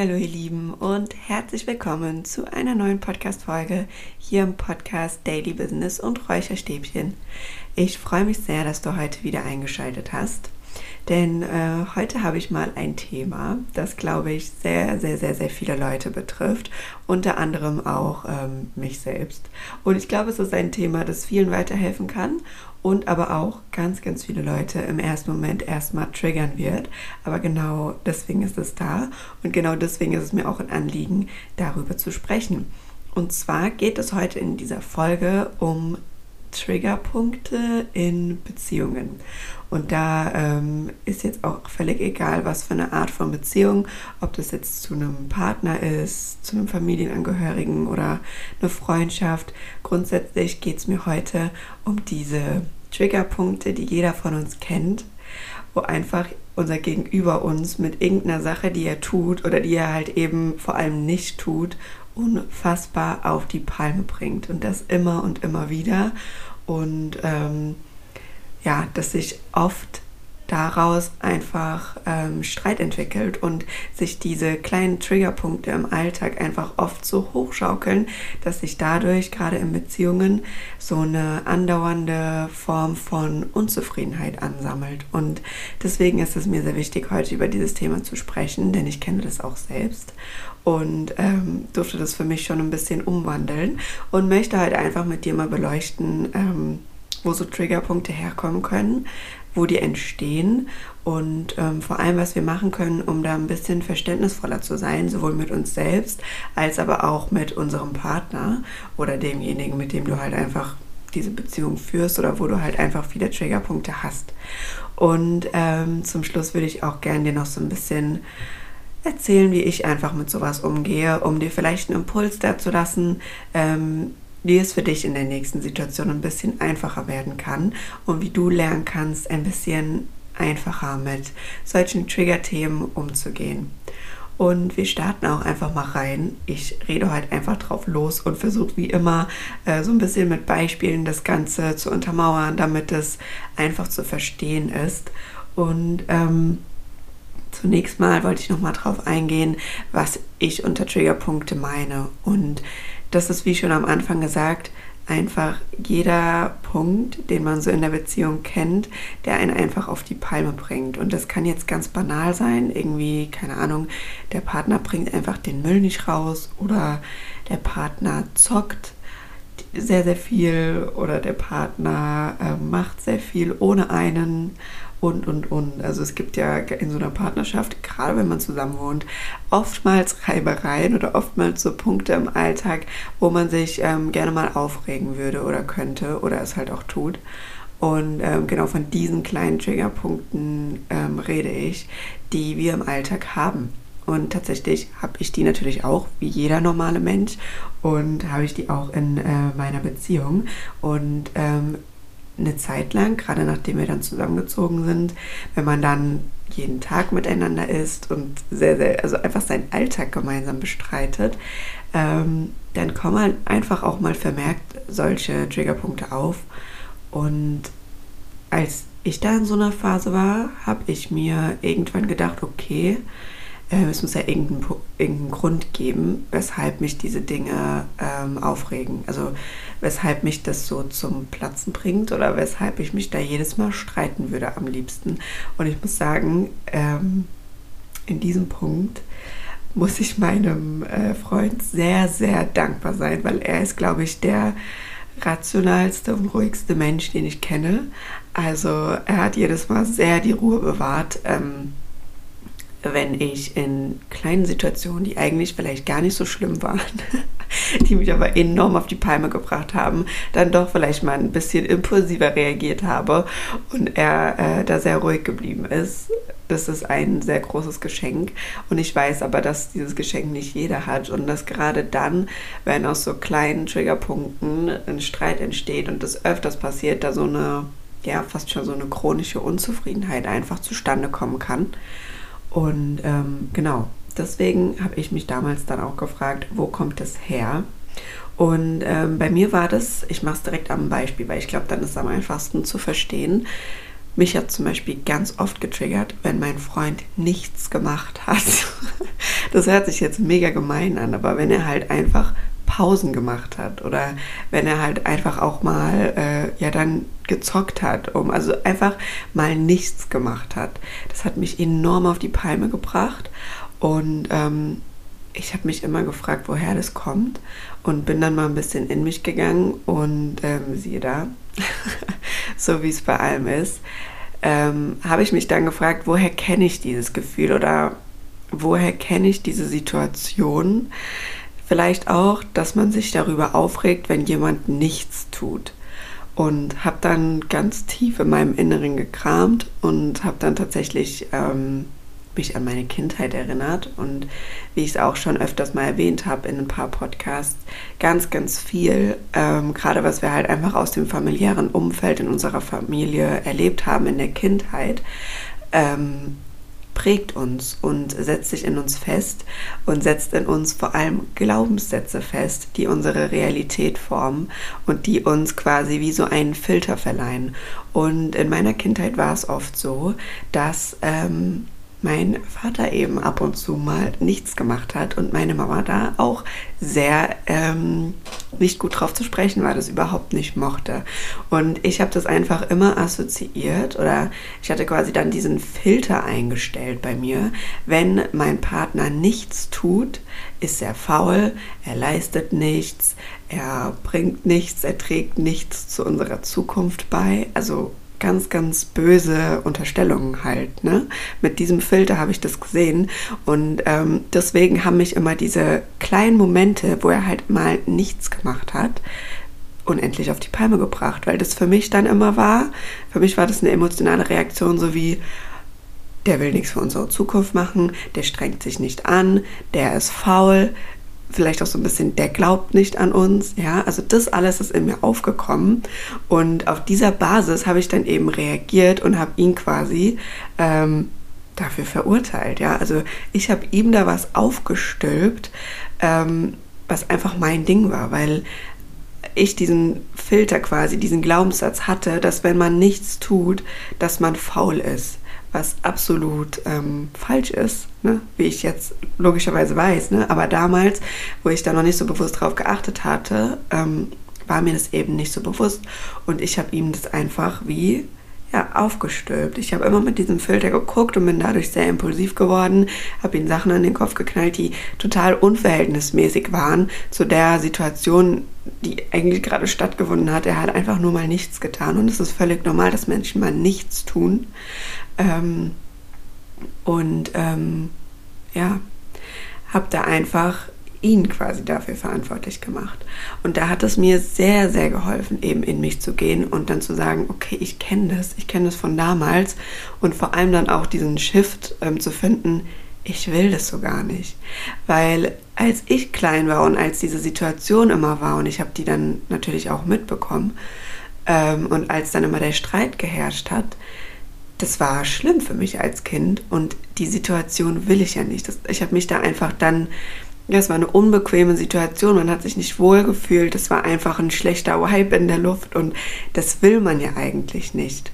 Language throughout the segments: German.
Hallo, ihr Lieben und herzlich willkommen zu einer neuen Podcast-Folge hier im Podcast Daily Business und Räucherstäbchen. Ich freue mich sehr, dass du heute wieder eingeschaltet hast, denn äh, heute habe ich mal ein Thema, das glaube ich sehr, sehr, sehr, sehr viele Leute betrifft, unter anderem auch ähm, mich selbst. Und ich glaube, es ist ein Thema, das vielen weiterhelfen kann und aber auch ganz, ganz viele Leute im ersten Moment erstmal triggern wird. Aber genau deswegen ist es da und genau deswegen ist es mir auch ein Anliegen, darüber zu sprechen. Und zwar geht es heute in dieser Folge um Triggerpunkte in Beziehungen. Und da ähm, ist jetzt auch völlig egal, was für eine Art von Beziehung, ob das jetzt zu einem Partner ist, zu einem Familienangehörigen oder eine Freundschaft. Grundsätzlich geht es mir heute um diese Triggerpunkte, die jeder von uns kennt, wo einfach unser Gegenüber uns mit irgendeiner Sache, die er tut oder die er halt eben vor allem nicht tut, unfassbar auf die Palme bringt. Und das immer und immer wieder. Und ähm, ja, dass sich oft daraus einfach ähm, Streit entwickelt und sich diese kleinen Triggerpunkte im Alltag einfach oft so hochschaukeln, dass sich dadurch gerade in Beziehungen so eine andauernde Form von Unzufriedenheit ansammelt. Und deswegen ist es mir sehr wichtig, heute über dieses Thema zu sprechen, denn ich kenne das auch selbst und ähm, durfte das für mich schon ein bisschen umwandeln und möchte halt einfach mit dir mal beleuchten, ähm, wo so Triggerpunkte herkommen können, wo die entstehen und ähm, vor allem, was wir machen können, um da ein bisschen verständnisvoller zu sein, sowohl mit uns selbst als aber auch mit unserem Partner oder demjenigen, mit dem du halt einfach diese Beziehung führst oder wo du halt einfach viele Triggerpunkte hast. Und ähm, zum Schluss würde ich auch gerne dir noch so ein bisschen erzählen, wie ich einfach mit sowas umgehe, um dir vielleicht einen Impuls dazu lassen, ähm, wie es für dich in der nächsten Situation ein bisschen einfacher werden kann und wie du lernen kannst, ein bisschen einfacher mit solchen Trigger-Themen umzugehen. Und wir starten auch einfach mal rein. Ich rede heute einfach drauf los und versuche wie immer äh, so ein bisschen mit Beispielen das Ganze zu untermauern, damit es einfach zu verstehen ist. Und ähm, zunächst mal wollte ich noch mal drauf eingehen, was ich unter Triggerpunkte meine. Und das ist, wie schon am Anfang gesagt, einfach jeder Punkt, den man so in der Beziehung kennt, der einen einfach auf die Palme bringt. Und das kann jetzt ganz banal sein, irgendwie, keine Ahnung, der Partner bringt einfach den Müll nicht raus oder der Partner zockt sehr, sehr viel oder der Partner äh, macht sehr viel ohne einen und, und, und. Also es gibt ja in so einer Partnerschaft, gerade wenn man zusammen wohnt, oftmals Reibereien oder oftmals so Punkte im Alltag, wo man sich ähm, gerne mal aufregen würde oder könnte oder es halt auch tut. Und ähm, genau von diesen kleinen Triggerpunkten ähm, rede ich, die wir im Alltag haben. Und tatsächlich habe ich die natürlich auch, wie jeder normale Mensch. Und habe ich die auch in äh, meiner Beziehung. Und ähm, eine Zeit lang, gerade nachdem wir dann zusammengezogen sind, wenn man dann jeden Tag miteinander ist und sehr, sehr, also einfach seinen Alltag gemeinsam bestreitet, ähm, dann kommen halt einfach auch mal vermerkt solche Triggerpunkte auf. Und als ich da in so einer Phase war, habe ich mir irgendwann gedacht, okay, es muss ja irgendeinen, irgendeinen Grund geben, weshalb mich diese Dinge ähm, aufregen. Also weshalb mich das so zum Platzen bringt oder weshalb ich mich da jedes Mal streiten würde am liebsten. Und ich muss sagen, ähm, in diesem Punkt muss ich meinem äh, Freund sehr, sehr dankbar sein, weil er ist, glaube ich, der rationalste und ruhigste Mensch, den ich kenne. Also er hat jedes Mal sehr die Ruhe bewahrt. Ähm, wenn ich in kleinen Situationen, die eigentlich vielleicht gar nicht so schlimm waren, die mich aber enorm auf die Palme gebracht haben, dann doch vielleicht mal ein bisschen impulsiver reagiert habe und er äh, da sehr ruhig geblieben ist. Das ist ein sehr großes Geschenk und ich weiß aber, dass dieses Geschenk nicht jeder hat und dass gerade dann, wenn aus so kleinen Triggerpunkten ein Streit entsteht und das öfters passiert, da so eine, ja, fast schon so eine chronische Unzufriedenheit einfach zustande kommen kann. Und ähm, genau, deswegen habe ich mich damals dann auch gefragt, wo kommt das her? Und ähm, bei mir war das, ich mache es direkt am Beispiel, weil ich glaube, dann ist es am einfachsten zu verstehen. mich hat zum Beispiel ganz oft getriggert, wenn mein Freund nichts gemacht hat. Das hört sich jetzt mega gemein an, aber wenn er halt einfach Pausen gemacht hat oder wenn er halt einfach auch mal äh, ja dann gezockt hat, um also einfach mal nichts gemacht hat. Das hat mich enorm auf die Palme gebracht und ähm, ich habe mich immer gefragt, woher das kommt und bin dann mal ein bisschen in mich gegangen und ähm, siehe da, so wie es bei allem ist, ähm, habe ich mich dann gefragt, woher kenne ich dieses Gefühl oder woher kenne ich diese Situation? Vielleicht auch, dass man sich darüber aufregt, wenn jemand nichts tut. Und habe dann ganz tief in meinem Inneren gekramt und habe dann tatsächlich ähm, mich an meine Kindheit erinnert und wie ich es auch schon öfters mal erwähnt habe in ein paar Podcasts, ganz, ganz viel, ähm, gerade was wir halt einfach aus dem familiären Umfeld in unserer Familie erlebt haben in der Kindheit, ähm, prägt uns und setzt sich in uns fest und setzt in uns vor allem Glaubenssätze fest, die unsere Realität formen und die uns quasi wie so einen Filter verleihen. Und in meiner Kindheit war es oft so, dass ähm, mein Vater eben ab und zu mal nichts gemacht hat und meine Mama da auch sehr ähm, nicht gut drauf zu sprechen war, das überhaupt nicht mochte. Und ich habe das einfach immer assoziiert oder ich hatte quasi dann diesen Filter eingestellt bei mir. Wenn mein Partner nichts tut, ist er faul, er leistet nichts, er bringt nichts, er trägt nichts zu unserer Zukunft bei. Also ganz, ganz böse Unterstellungen halt. Ne? Mit diesem Filter habe ich das gesehen und ähm, deswegen haben mich immer diese kleinen Momente, wo er halt mal nichts gemacht hat, unendlich auf die Palme gebracht, weil das für mich dann immer war, für mich war das eine emotionale Reaktion, so wie der will nichts für unsere Zukunft machen, der strengt sich nicht an, der ist faul, vielleicht auch so ein bisschen, der glaubt nicht an uns. Ja, also das alles ist in mir aufgekommen. Und auf dieser Basis habe ich dann eben reagiert und habe ihn quasi ähm, dafür verurteilt. Ja, also ich habe ihm da was aufgestülpt, ähm, was einfach mein Ding war, weil ich diesen Filter quasi, diesen Glaubenssatz hatte, dass wenn man nichts tut, dass man faul ist was absolut ähm, falsch ist, ne? wie ich jetzt logischerweise weiß. Ne? Aber damals, wo ich da noch nicht so bewusst drauf geachtet hatte, ähm, war mir das eben nicht so bewusst. Und ich habe ihm das einfach wie ja, aufgestülpt. Ich habe immer mit diesem Filter geguckt und bin dadurch sehr impulsiv geworden, habe ihm Sachen an den Kopf geknallt, die total unverhältnismäßig waren zu der Situation, die eigentlich gerade stattgefunden hat. Er hat einfach nur mal nichts getan und es ist völlig normal, dass Menschen mal nichts tun. Ähm, und ähm, ja, habe da einfach ihn quasi dafür verantwortlich gemacht. Und da hat es mir sehr, sehr geholfen, eben in mich zu gehen und dann zu sagen, okay, ich kenne das, ich kenne das von damals und vor allem dann auch diesen Shift ähm, zu finden, ich will das so gar nicht. Weil als ich klein war und als diese Situation immer war und ich habe die dann natürlich auch mitbekommen ähm, und als dann immer der Streit geherrscht hat, das war schlimm für mich als Kind und die Situation will ich ja nicht. Das, ich habe mich da einfach dann, das war eine unbequeme Situation, man hat sich nicht wohl gefühlt, das war einfach ein schlechter Vibe in der Luft und das will man ja eigentlich nicht.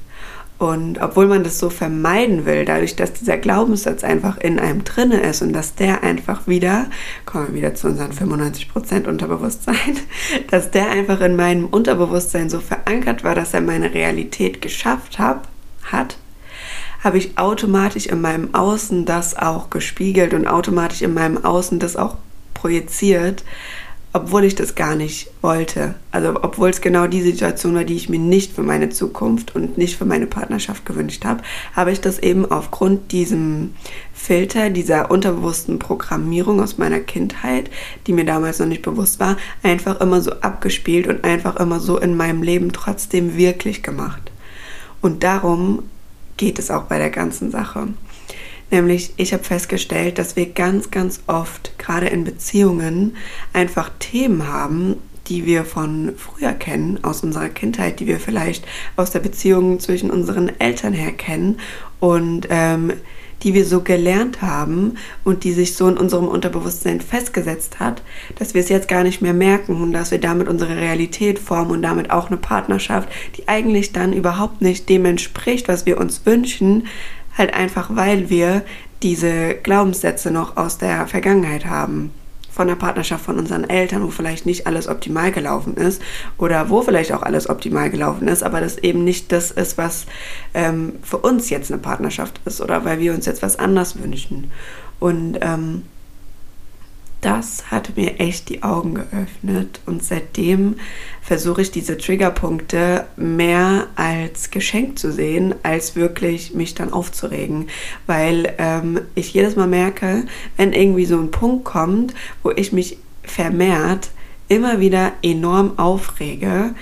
Und obwohl man das so vermeiden will, dadurch, dass dieser Glaubenssatz einfach in einem drinne ist und dass der einfach wieder, kommen wir wieder zu unseren 95% Unterbewusstsein, dass der einfach in meinem Unterbewusstsein so verankert war, dass er meine Realität geschafft hab, hat, habe ich automatisch in meinem Außen das auch gespiegelt und automatisch in meinem Außen das auch projiziert, obwohl ich das gar nicht wollte. Also obwohl es genau die Situation war, die ich mir nicht für meine Zukunft und nicht für meine Partnerschaft gewünscht habe, habe ich das eben aufgrund diesem Filter, dieser unterbewussten Programmierung aus meiner Kindheit, die mir damals noch nicht bewusst war, einfach immer so abgespielt und einfach immer so in meinem Leben trotzdem wirklich gemacht. Und darum geht es auch bei der ganzen Sache. Nämlich, ich habe festgestellt, dass wir ganz, ganz oft, gerade in Beziehungen, einfach Themen haben, die wir von früher kennen, aus unserer Kindheit, die wir vielleicht aus der Beziehung zwischen unseren Eltern her kennen und ähm, die wir so gelernt haben und die sich so in unserem Unterbewusstsein festgesetzt hat, dass wir es jetzt gar nicht mehr merken und dass wir damit unsere Realität formen und damit auch eine Partnerschaft, die eigentlich dann überhaupt nicht dem entspricht, was wir uns wünschen, halt einfach weil wir diese Glaubenssätze noch aus der Vergangenheit haben von der Partnerschaft von unseren Eltern, wo vielleicht nicht alles optimal gelaufen ist oder wo vielleicht auch alles optimal gelaufen ist, aber das eben nicht das ist, was ähm, für uns jetzt eine Partnerschaft ist oder weil wir uns jetzt was anders wünschen. Und ähm, das hat mir echt die Augen geöffnet und seitdem versuche ich diese Triggerpunkte mehr als Geschenk zu sehen, als wirklich mich dann aufzuregen, weil ähm, ich jedes Mal merke, wenn irgendwie so ein Punkt kommt, wo ich mich vermehrt immer wieder enorm aufrege,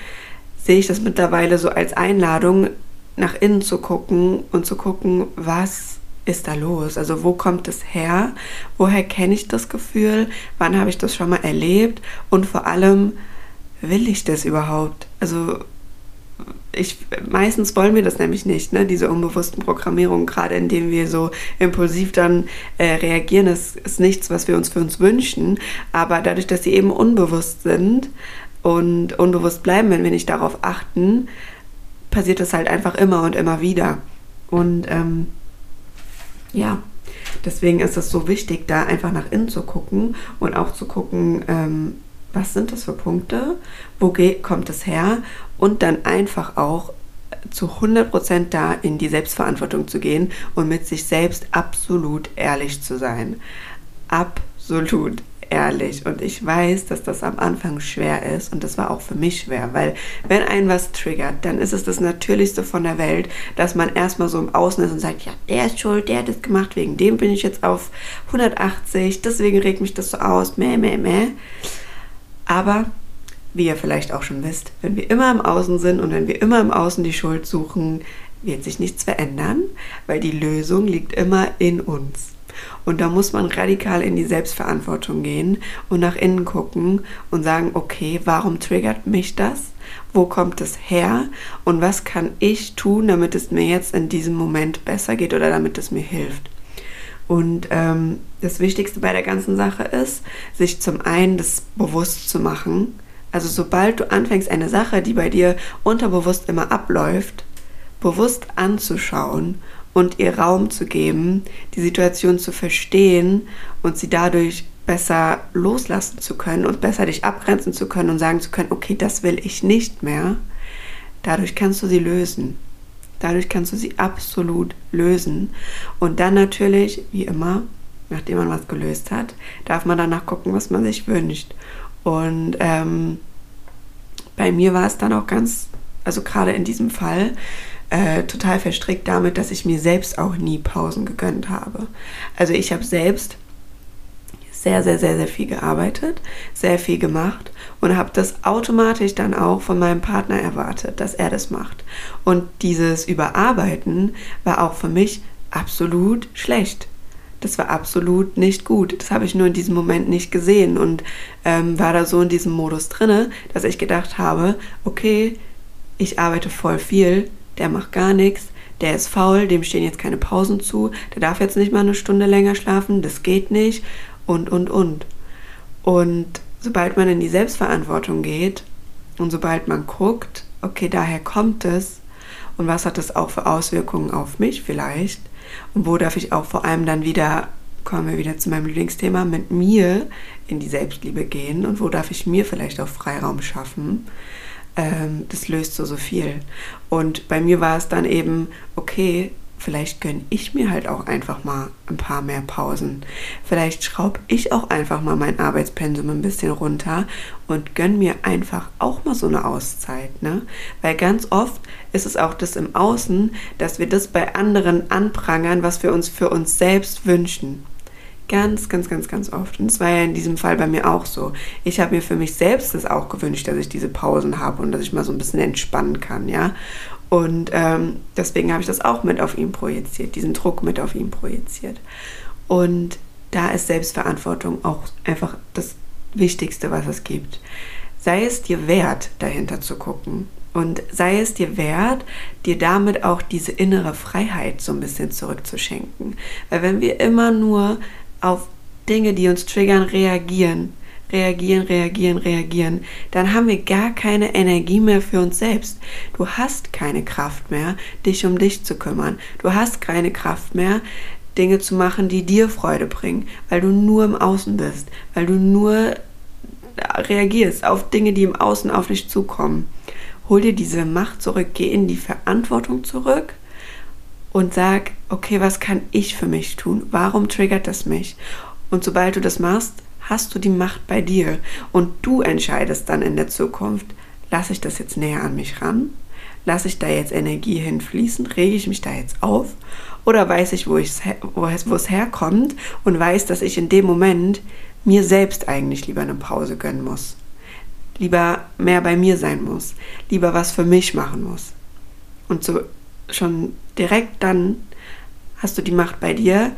sehe ich das mittlerweile so als Einladung, nach innen zu gucken und zu gucken, was ist da los? Also wo kommt es her? Woher kenne ich das Gefühl? Wann habe ich das schon mal erlebt? Und vor allem, will ich das überhaupt? Also ich, meistens wollen wir das nämlich nicht, ne? diese unbewussten Programmierungen, gerade indem wir so impulsiv dann äh, reagieren, ist, ist nichts, was wir uns für uns wünschen. Aber dadurch, dass sie eben unbewusst sind und unbewusst bleiben, wenn wir nicht darauf achten, passiert das halt einfach immer und immer wieder. Und ähm, ja, deswegen ist es so wichtig, da einfach nach innen zu gucken und auch zu gucken, ähm, was sind das für Punkte, wo kommt es her und dann einfach auch zu 100% da in die Selbstverantwortung zu gehen und mit sich selbst absolut ehrlich zu sein. Absolut ehrlich. Und ich weiß, dass das am Anfang schwer ist und das war auch für mich schwer, weil wenn einen was triggert, dann ist es das Natürlichste von der Welt, dass man erstmal so im Außen ist und sagt, ja, der ist schuld, der hat das gemacht, wegen dem bin ich jetzt auf 180, deswegen regt mich das so aus, meh, meh, meh. Aber wie ihr vielleicht auch schon wisst, wenn wir immer im Außen sind und wenn wir immer im Außen die Schuld suchen, wird sich nichts verändern, weil die Lösung liegt immer in uns. Und da muss man radikal in die Selbstverantwortung gehen und nach innen gucken und sagen, okay, warum triggert mich das? Wo kommt es her? Und was kann ich tun, damit es mir jetzt in diesem Moment besser geht oder damit es mir hilft? Und ähm, das Wichtigste bei der ganzen Sache ist, sich zum einen das bewusst zu machen. Also sobald du anfängst, eine Sache, die bei dir unterbewusst immer abläuft, bewusst anzuschauen und ihr Raum zu geben, die Situation zu verstehen und sie dadurch besser loslassen zu können und besser dich abgrenzen zu können und sagen zu können, okay, das will ich nicht mehr. Dadurch kannst du sie lösen. Dadurch kannst du sie absolut lösen. Und dann natürlich, wie immer, nachdem man was gelöst hat, darf man danach gucken, was man sich wünscht. Und ähm, bei mir war es dann auch ganz, also gerade in diesem Fall, äh, total verstrickt damit, dass ich mir selbst auch nie Pausen gegönnt habe. Also ich habe selbst sehr, sehr, sehr, sehr viel gearbeitet, sehr viel gemacht und habe das automatisch dann auch von meinem Partner erwartet, dass er das macht. Und dieses Überarbeiten war auch für mich absolut schlecht. Das war absolut nicht gut. Das habe ich nur in diesem Moment nicht gesehen und ähm, war da so in diesem Modus drinne, dass ich gedacht habe, okay, ich arbeite voll viel, der macht gar nichts, der ist faul, dem stehen jetzt keine Pausen zu, der darf jetzt nicht mal eine Stunde länger schlafen, das geht nicht. Und, und, und. Und sobald man in die Selbstverantwortung geht und sobald man guckt, okay, daher kommt es. Und was hat das auch für Auswirkungen auf mich vielleicht? Und wo darf ich auch vor allem dann wieder, kommen wir wieder zu meinem Lieblingsthema, mit mir in die Selbstliebe gehen? Und wo darf ich mir vielleicht auch Freiraum schaffen, ähm, das löst so, so viel. Und bei mir war es dann eben, okay, vielleicht gönne ich mir halt auch einfach mal ein paar mehr Pausen. Vielleicht schraube ich auch einfach mal mein Arbeitspensum ein bisschen runter und gönne mir einfach auch mal so eine Auszeit. Ne? Weil ganz oft ist es auch das im Außen, dass wir das bei anderen anprangern, was wir uns für uns selbst wünschen. Ganz, ganz, ganz, ganz oft. Und es war ja in diesem Fall bei mir auch so. Ich habe mir für mich selbst das auch gewünscht, dass ich diese Pausen habe und dass ich mal so ein bisschen entspannen kann, ja. Und ähm, deswegen habe ich das auch mit auf ihn projiziert, diesen Druck mit auf ihn projiziert. Und da ist Selbstverantwortung auch einfach das Wichtigste, was es gibt. Sei es dir wert, dahinter zu gucken. Und sei es dir wert, dir damit auch diese innere Freiheit so ein bisschen zurückzuschenken. Weil wenn wir immer nur auf Dinge, die uns triggern, reagieren, reagieren, reagieren, reagieren, dann haben wir gar keine Energie mehr für uns selbst. Du hast keine Kraft mehr, dich um dich zu kümmern. Du hast keine Kraft mehr, Dinge zu machen, die dir Freude bringen, weil du nur im Außen bist, weil du nur reagierst auf Dinge, die im Außen auf dich zukommen hol dir diese Macht zurück, geh in die Verantwortung zurück und sag, okay, was kann ich für mich tun? Warum triggert das mich? Und sobald du das machst, hast du die Macht bei dir und du entscheidest dann in der Zukunft, lasse ich das jetzt näher an mich ran? Lasse ich da jetzt Energie hinfließen? Rege ich mich da jetzt auf? Oder weiß ich, wo, wo, es, es herkommt und weiß, dass ich in dem Moment mir selbst eigentlich lieber eine Pause gönnen muss? lieber mehr bei mir sein muss, lieber was für mich machen muss. Und so schon direkt dann hast du die Macht bei dir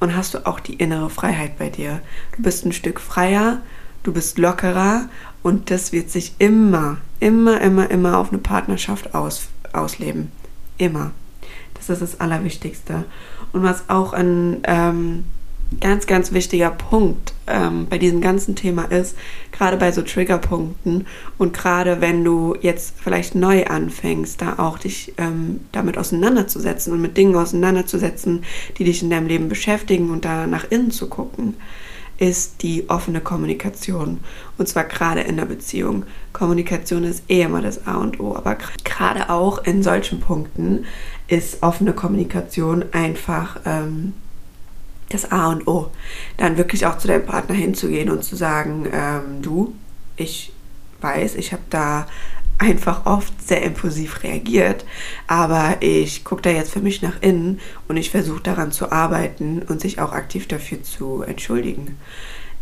und hast du auch die innere Freiheit bei dir. Du bist ein Stück freier, du bist lockerer und das wird sich immer, immer, immer, immer auf eine Partnerschaft aus, ausleben. Immer. Das ist das Allerwichtigste. Und was auch ein ähm, ganz, ganz wichtiger Punkt ähm, bei diesem ganzen Thema ist, gerade bei so Triggerpunkten und gerade wenn du jetzt vielleicht neu anfängst, da auch dich ähm, damit auseinanderzusetzen und mit Dingen auseinanderzusetzen, die dich in deinem Leben beschäftigen und da nach innen zu gucken, ist die offene Kommunikation. Und zwar gerade in der Beziehung. Kommunikation ist eh immer das A und O, aber gerade auch in solchen Punkten ist offene Kommunikation einfach ähm, das A und O. Dann wirklich auch zu deinem Partner hinzugehen und zu sagen, ähm, du, ich weiß, ich habe da einfach oft sehr impulsiv reagiert, aber ich gucke da jetzt für mich nach innen und ich versuche daran zu arbeiten und sich auch aktiv dafür zu entschuldigen.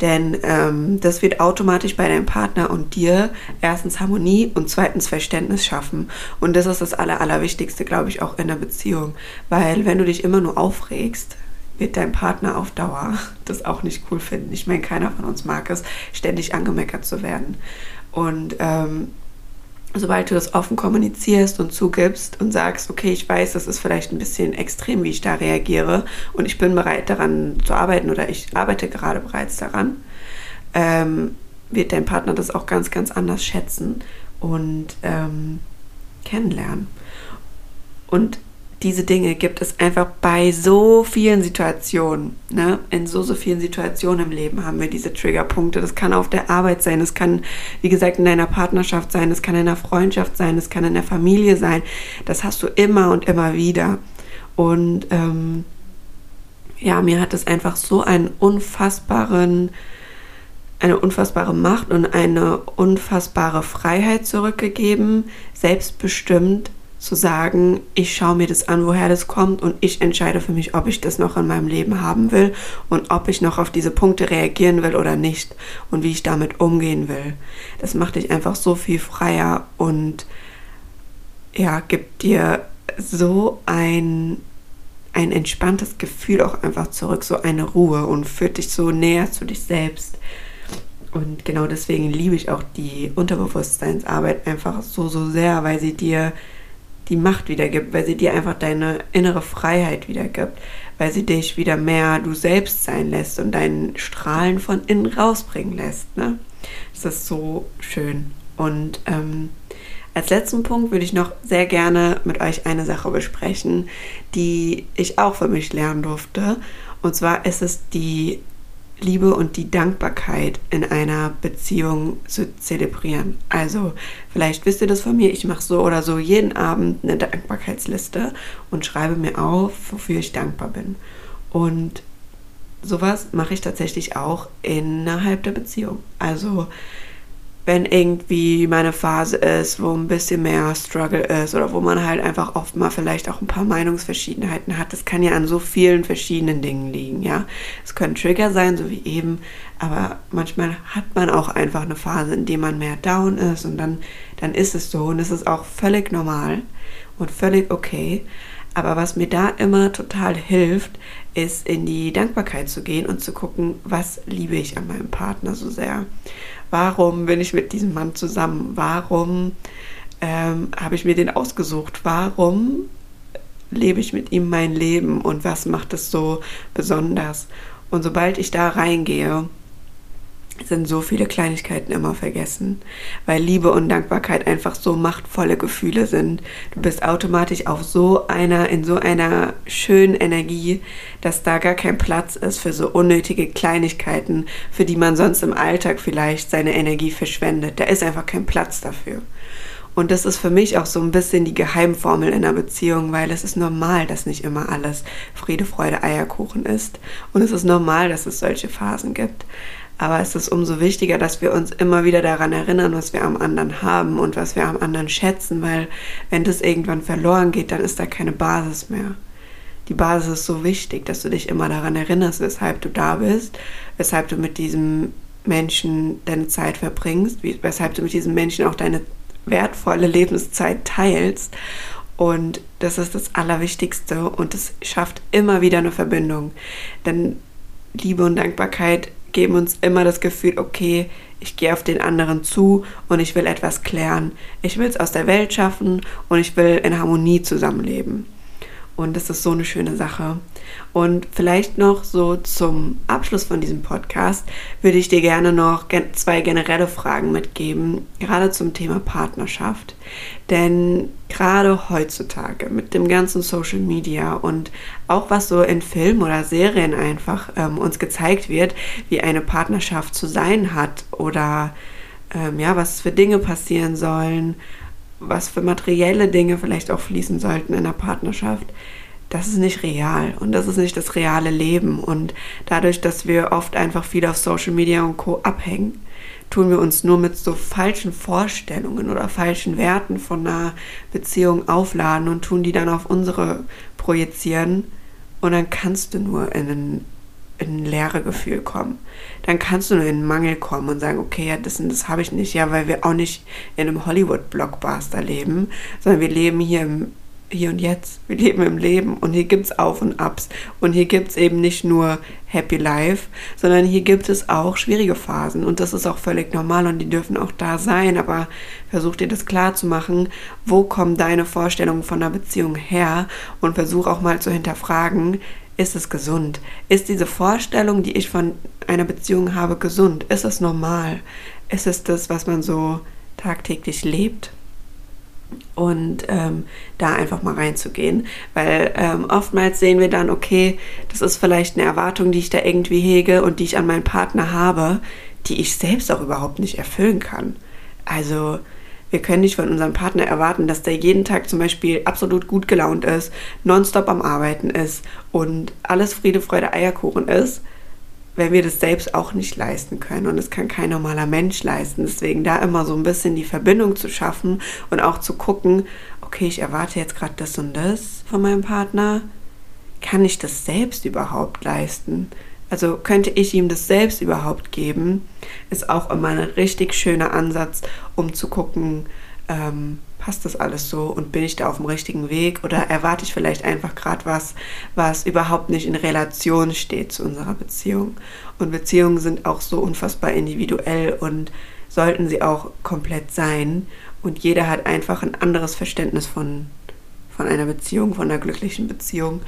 Denn ähm, das wird automatisch bei deinem Partner und dir erstens Harmonie und zweitens Verständnis schaffen. Und das ist das Aller, Allerwichtigste, glaube ich, auch in der Beziehung. Weil wenn du dich immer nur aufregst, wird dein Partner auf Dauer das auch nicht cool finden. Ich meine, keiner von uns mag es, ständig angemeckert zu werden. Und ähm, sobald du das offen kommunizierst und zugibst und sagst, okay, ich weiß, das ist vielleicht ein bisschen extrem, wie ich da reagiere und ich bin bereit daran zu arbeiten oder ich arbeite gerade bereits daran, ähm, wird dein Partner das auch ganz, ganz anders schätzen und ähm, kennenlernen. Und diese Dinge gibt es einfach bei so vielen Situationen. Ne? In so, so vielen Situationen im Leben haben wir diese Triggerpunkte. Das kann auf der Arbeit sein, das kann, wie gesagt, in deiner Partnerschaft sein, das kann in einer Freundschaft sein, das kann in der Familie sein. Das hast du immer und immer wieder. Und ähm, ja, mir hat es einfach so einen unfassbaren, eine unfassbare Macht und eine unfassbare Freiheit zurückgegeben, selbstbestimmt zu sagen, ich schaue mir das an, woher das kommt und ich entscheide für mich, ob ich das noch in meinem Leben haben will und ob ich noch auf diese Punkte reagieren will oder nicht und wie ich damit umgehen will. Das macht dich einfach so viel freier und ja, gibt dir so ein ein entspanntes Gefühl auch einfach zurück, so eine Ruhe und führt dich so näher zu dich selbst. Und genau deswegen liebe ich auch die Unterbewusstseinsarbeit einfach so, so sehr, weil sie dir die Macht wiedergibt, weil sie dir einfach deine innere Freiheit wiedergibt, weil sie dich wieder mehr du selbst sein lässt und deinen Strahlen von innen rausbringen lässt. Ne? Das ist so schön. Und ähm, als letzten Punkt würde ich noch sehr gerne mit euch eine Sache besprechen, die ich auch für mich lernen durfte. Und zwar ist es die Liebe und die Dankbarkeit in einer Beziehung zu zelebrieren. Also vielleicht wisst ihr das von mir, ich mache so oder so jeden Abend eine Dankbarkeitsliste und schreibe mir auf, wofür ich dankbar bin. Und sowas mache ich tatsächlich auch innerhalb der Beziehung. Also wenn irgendwie meine Phase ist, wo ein bisschen mehr Struggle ist oder wo man halt einfach oft mal vielleicht auch ein paar Meinungsverschiedenheiten hat. Das kann ja an so vielen verschiedenen Dingen liegen, ja. Es können Trigger sein, so wie eben, aber manchmal hat man auch einfach eine Phase, in der man mehr down ist und dann, dann ist es so und es ist auch völlig normal und völlig okay. Aber was mir da immer total hilft, ist in die Dankbarkeit zu gehen und zu gucken, was liebe ich an meinem Partner so sehr. Warum bin ich mit diesem Mann zusammen? Warum ähm, habe ich mir den ausgesucht. Warum lebe ich mit ihm mein Leben und was macht es so besonders? Und sobald ich da reingehe, sind so viele Kleinigkeiten immer vergessen, weil Liebe und Dankbarkeit einfach so machtvolle Gefühle sind. Du bist automatisch auf so einer, in so einer schönen Energie, dass da gar kein Platz ist für so unnötige Kleinigkeiten, für die man sonst im Alltag vielleicht seine Energie verschwendet. Da ist einfach kein Platz dafür. Und das ist für mich auch so ein bisschen die Geheimformel in einer Beziehung, weil es ist normal, dass nicht immer alles Friede, Freude, Eierkuchen ist. Und es ist normal, dass es solche Phasen gibt. Aber es ist umso wichtiger, dass wir uns immer wieder daran erinnern, was wir am anderen haben und was wir am anderen schätzen, weil wenn das irgendwann verloren geht, dann ist da keine Basis mehr. Die Basis ist so wichtig, dass du dich immer daran erinnerst, weshalb du da bist, weshalb du mit diesem Menschen deine Zeit verbringst, weshalb du mit diesem Menschen auch deine wertvolle Lebenszeit teilst. Und das ist das Allerwichtigste und es schafft immer wieder eine Verbindung. Denn Liebe und Dankbarkeit geben uns immer das Gefühl, okay, ich gehe auf den anderen zu und ich will etwas klären. Ich will es aus der Welt schaffen und ich will in Harmonie zusammenleben. Und das ist so eine schöne Sache. Und vielleicht noch so zum Abschluss von diesem Podcast würde ich dir gerne noch zwei generelle Fragen mitgeben, gerade zum Thema Partnerschaft. Denn gerade heutzutage mit dem ganzen Social Media und auch was so in Filmen oder Serien einfach ähm, uns gezeigt wird, wie eine Partnerschaft zu sein hat oder ähm, ja, was für Dinge passieren sollen was für materielle Dinge vielleicht auch fließen sollten in der Partnerschaft, das ist nicht real und das ist nicht das reale Leben. Und dadurch, dass wir oft einfach viel auf Social Media und Co. abhängen, tun wir uns nur mit so falschen Vorstellungen oder falschen Werten von einer Beziehung aufladen und tun die dann auf unsere projizieren. Und dann kannst du nur in ein, in ein leere Gefühl kommen. Dann kannst du nur in einen Mangel kommen und sagen, okay, ja, das und das habe ich nicht. Ja, weil wir auch nicht in einem Hollywood-Blockbuster leben, sondern wir leben hier im hier und jetzt. Wir leben im Leben und hier gibt es Auf und Abs. Und hier gibt es eben nicht nur Happy Life, sondern hier gibt es auch schwierige Phasen. Und das ist auch völlig normal und die dürfen auch da sein. Aber versuch dir das klar zu machen, wo kommen deine Vorstellungen von einer Beziehung her? Und versuch auch mal zu hinterfragen, ist es gesund? Ist diese Vorstellung, die ich von einer Beziehung habe, gesund? Ist es normal? Ist es das, was man so tagtäglich lebt? und ähm, da einfach mal reinzugehen. Weil ähm, oftmals sehen wir dann, okay, das ist vielleicht eine Erwartung, die ich da irgendwie hege und die ich an meinen Partner habe, die ich selbst auch überhaupt nicht erfüllen kann. Also wir können nicht von unserem Partner erwarten, dass der jeden Tag zum Beispiel absolut gut gelaunt ist, nonstop am Arbeiten ist und alles Friede, Freude, Eierkuchen ist wenn wir das selbst auch nicht leisten können. Und das kann kein normaler Mensch leisten. Deswegen da immer so ein bisschen die Verbindung zu schaffen und auch zu gucken, okay, ich erwarte jetzt gerade das und das von meinem Partner. Kann ich das selbst überhaupt leisten? Also könnte ich ihm das selbst überhaupt geben? Ist auch immer ein richtig schöner Ansatz, um zu gucken, ähm, passt das alles so und bin ich da auf dem richtigen Weg oder erwarte ich vielleicht einfach gerade was, was überhaupt nicht in Relation steht zu unserer Beziehung. Und Beziehungen sind auch so unfassbar individuell und sollten sie auch komplett sein. Und jeder hat einfach ein anderes Verständnis von, von einer Beziehung, von einer glücklichen Beziehung.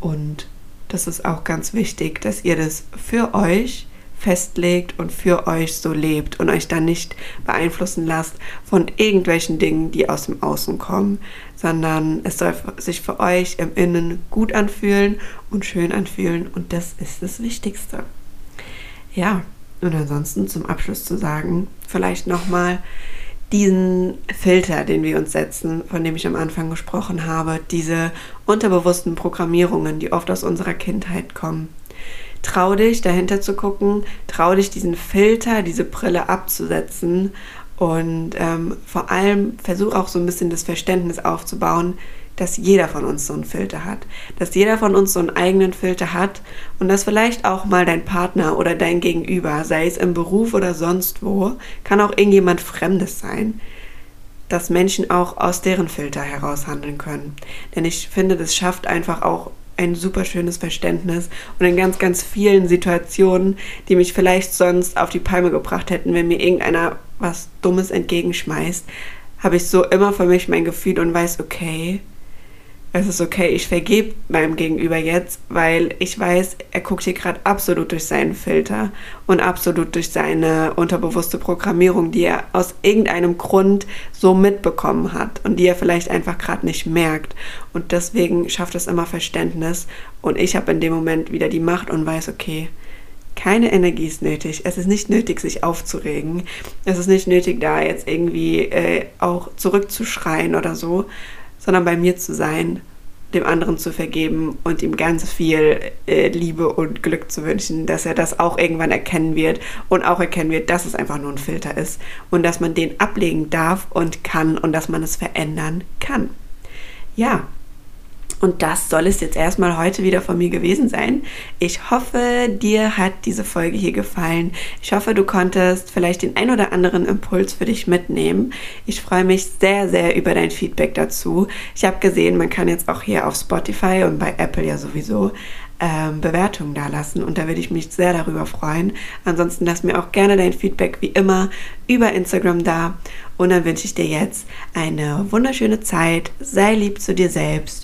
Und das ist auch ganz wichtig, dass ihr das für euch festlegt und für euch so lebt und euch dann nicht beeinflussen lasst von irgendwelchen Dingen, die aus dem Außen kommen, sondern es soll sich für euch im Innen gut anfühlen und schön anfühlen und das ist das Wichtigste. Ja, und ansonsten zum Abschluss zu sagen, vielleicht nochmal diesen Filter, den wir uns setzen, von dem ich am Anfang gesprochen habe, diese unterbewussten Programmierungen, die oft aus unserer Kindheit kommen. Trau dich dahinter zu gucken, trau dich diesen Filter, diese Brille abzusetzen und ähm, vor allem versuch auch so ein bisschen das Verständnis aufzubauen, dass jeder von uns so einen Filter hat, dass jeder von uns so einen eigenen Filter hat und dass vielleicht auch mal dein Partner oder dein Gegenüber, sei es im Beruf oder sonst wo, kann auch irgendjemand Fremdes sein, dass Menschen auch aus deren Filter heraus handeln können. Denn ich finde, das schafft einfach auch ein super schönes Verständnis und in ganz, ganz vielen Situationen, die mich vielleicht sonst auf die Palme gebracht hätten, wenn mir irgendeiner was Dummes entgegenschmeißt, habe ich so immer für mich mein Gefühl und weiß, okay, es ist okay, ich vergebe meinem Gegenüber jetzt, weil ich weiß, er guckt hier gerade absolut durch seinen Filter und absolut durch seine unterbewusste Programmierung, die er aus irgendeinem Grund so mitbekommen hat und die er vielleicht einfach gerade nicht merkt. Und deswegen schafft es immer Verständnis und ich habe in dem Moment wieder die Macht und weiß, okay, keine Energie ist nötig. Es ist nicht nötig, sich aufzuregen. Es ist nicht nötig, da jetzt irgendwie äh, auch zurückzuschreien oder so, sondern bei mir zu sein, dem anderen zu vergeben und ihm ganz viel äh, Liebe und Glück zu wünschen, dass er das auch irgendwann erkennen wird und auch erkennen wird, dass es einfach nur ein Filter ist und dass man den ablegen darf und kann und dass man es verändern kann. Ja, und das soll es jetzt erstmal heute wieder von mir gewesen sein. Ich hoffe, dir hat diese Folge hier gefallen. Ich hoffe, du konntest vielleicht den ein oder anderen Impuls für dich mitnehmen. Ich freue mich sehr, sehr über dein Feedback dazu. Ich habe gesehen, man kann jetzt auch hier auf Spotify und bei Apple ja sowieso ähm, Bewertungen da lassen und da würde ich mich sehr darüber freuen. Ansonsten lass mir auch gerne dein Feedback wie immer über Instagram da und dann wünsche ich dir jetzt eine wunderschöne Zeit. Sei lieb zu dir selbst